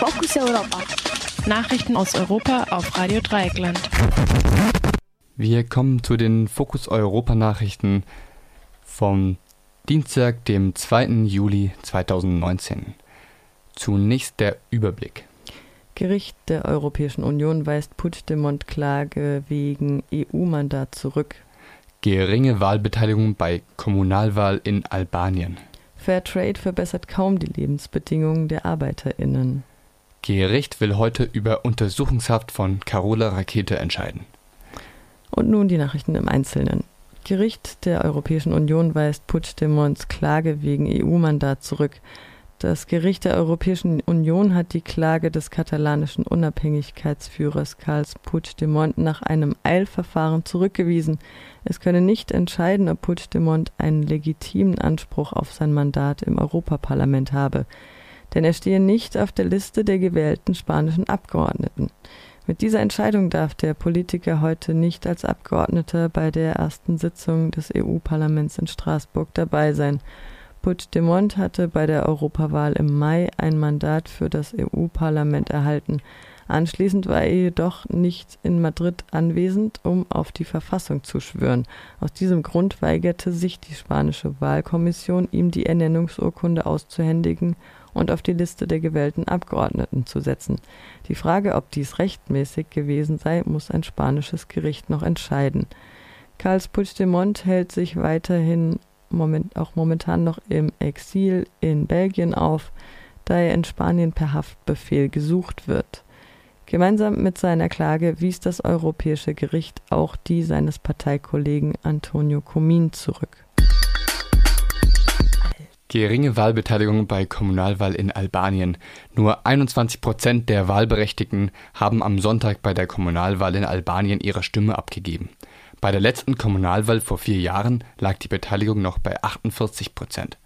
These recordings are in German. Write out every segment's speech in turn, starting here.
Fokus Europa. Nachrichten aus Europa auf Radio Dreieckland. Wir kommen zu den Fokus Europa Nachrichten vom Dienstag, dem 2. Juli 2019. Zunächst der Überblick. Gericht der Europäischen Union weist Puigdemont Klage wegen EU-Mandat zurück. Geringe Wahlbeteiligung bei Kommunalwahl in Albanien. Fairtrade verbessert kaum die Lebensbedingungen der ArbeiterInnen. Gericht will heute über Untersuchungshaft von Carola Rakete entscheiden. Und nun die Nachrichten im Einzelnen. Gericht der Europäischen Union weist Puigdemonts Klage wegen EU-Mandat zurück. Das Gericht der Europäischen Union hat die Klage des katalanischen Unabhängigkeitsführers Carles Puigdemont nach einem Eilverfahren zurückgewiesen. Es könne nicht entscheiden, ob Puigdemont einen legitimen Anspruch auf sein Mandat im Europaparlament habe, denn er stehe nicht auf der Liste der gewählten spanischen Abgeordneten. Mit dieser Entscheidung darf der Politiker heute nicht als Abgeordneter bei der ersten Sitzung des EU-Parlaments in Straßburg dabei sein. Puigdemont hatte bei der Europawahl im Mai ein Mandat für das EU-Parlament erhalten. Anschließend war er jedoch nicht in Madrid anwesend, um auf die Verfassung zu schwören. Aus diesem Grund weigerte sich die spanische Wahlkommission, ihm die Ernennungsurkunde auszuhändigen und auf die Liste der gewählten Abgeordneten zu setzen. Die Frage, ob dies rechtmäßig gewesen sei, muss ein spanisches Gericht noch entscheiden. Carles Puigdemont hält sich weiterhin moment, auch momentan noch im Exil in Belgien auf, da er in Spanien per Haftbefehl gesucht wird. Gemeinsam mit seiner Klage wies das Europäische Gericht auch die seines Parteikollegen Antonio Comín zurück. Geringe Wahlbeteiligung bei Kommunalwahl in Albanien. Nur 21 Prozent der Wahlberechtigten haben am Sonntag bei der Kommunalwahl in Albanien ihre Stimme abgegeben. Bei der letzten Kommunalwahl vor vier Jahren lag die Beteiligung noch bei 48 Prozent.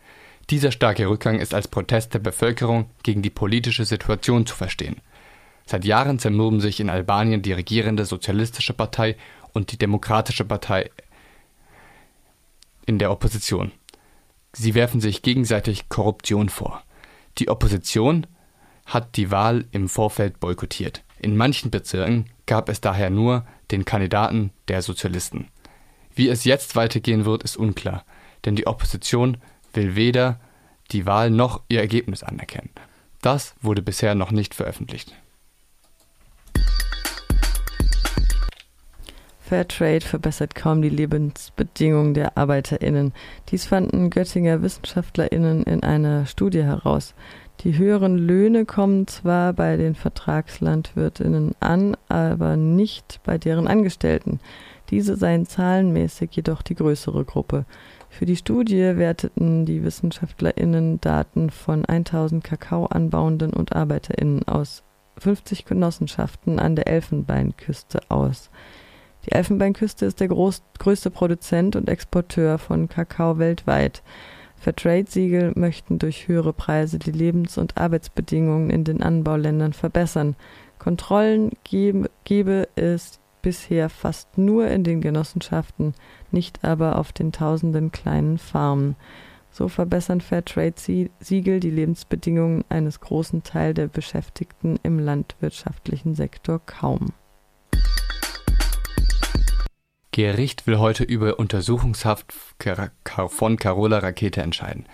Dieser starke Rückgang ist als Protest der Bevölkerung gegen die politische Situation zu verstehen. Seit Jahren zermürben sich in Albanien die regierende Sozialistische Partei und die Demokratische Partei in der Opposition. Sie werfen sich gegenseitig Korruption vor. Die Opposition hat die Wahl im Vorfeld boykottiert. In manchen Bezirken gab es daher nur den Kandidaten der Sozialisten. Wie es jetzt weitergehen wird, ist unklar, denn die Opposition will weder die Wahl noch ihr Ergebnis anerkennen. Das wurde bisher noch nicht veröffentlicht. Fairtrade verbessert kaum die Lebensbedingungen der ArbeiterInnen. Dies fanden Göttinger WissenschaftlerInnen in einer Studie heraus. Die höheren Löhne kommen zwar bei den Vertragslandwirtinnen an, aber nicht bei deren Angestellten. Diese seien zahlenmäßig jedoch die größere Gruppe. Für die Studie werteten die WissenschaftlerInnen Daten von 1000 Kakaoanbauenden und ArbeiterInnen aus 50 Genossenschaften an der Elfenbeinküste aus. Die Elfenbeinküste ist der groß, größte Produzent und Exporteur von Kakao weltweit. Fairtrade-Siegel möchten durch höhere Preise die Lebens- und Arbeitsbedingungen in den Anbauländern verbessern. Kontrollen gebe, es bisher fast nur in den Genossenschaften, nicht aber auf den tausenden kleinen Farmen. So verbessern Fairtrade-Siegel die Lebensbedingungen eines großen Teils der Beschäftigten im landwirtschaftlichen Sektor kaum. Gericht will heute über Untersuchungshaft von Carola Rakete entscheiden.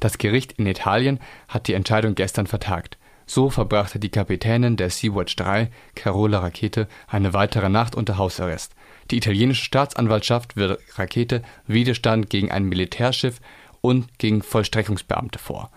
Das Gericht in Italien hat die Entscheidung gestern vertagt. So verbrachte die Kapitänin der Sea-Watch 3, Carola Rakete, eine weitere Nacht unter Hausarrest. Die italienische Staatsanwaltschaft wirft Rakete Widerstand gegen ein Militärschiff und gegen Vollstreckungsbeamte vor.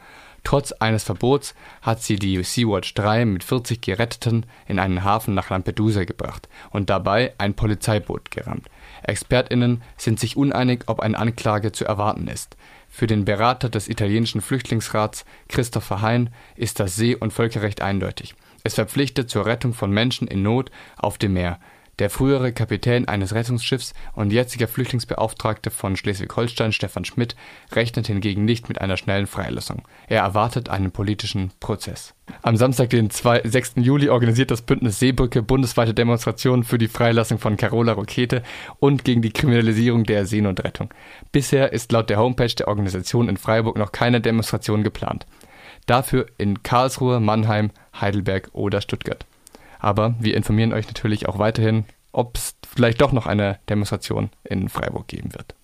Trotz eines Verbots hat sie die Sea-Watch 3 mit 40 Geretteten in einen Hafen nach Lampedusa gebracht und dabei ein Polizeiboot gerammt. ExpertInnen sind sich uneinig, ob eine Anklage zu erwarten ist. Für den Berater des italienischen Flüchtlingsrats, Christopher Hein, ist das See- und Völkerrecht eindeutig. Es verpflichtet zur Rettung von Menschen in Not auf dem Meer. Der frühere Kapitän eines Rettungsschiffs und jetziger Flüchtlingsbeauftragte von Schleswig-Holstein, Stefan Schmidt, rechnet hingegen nicht mit einer schnellen Freilassung. Er erwartet einen politischen Prozess. Am Samstag, den 2, 6. Juli, organisiert das Bündnis Seebrücke bundesweite Demonstrationen für die Freilassung von Carola Rokete und gegen die Kriminalisierung der Seenotrettung. Bisher ist laut der Homepage der Organisation in Freiburg noch keine Demonstration geplant. Dafür in Karlsruhe, Mannheim, Heidelberg oder Stuttgart. Aber wir informieren euch natürlich auch weiterhin, ob es vielleicht doch noch eine Demonstration in Freiburg geben wird.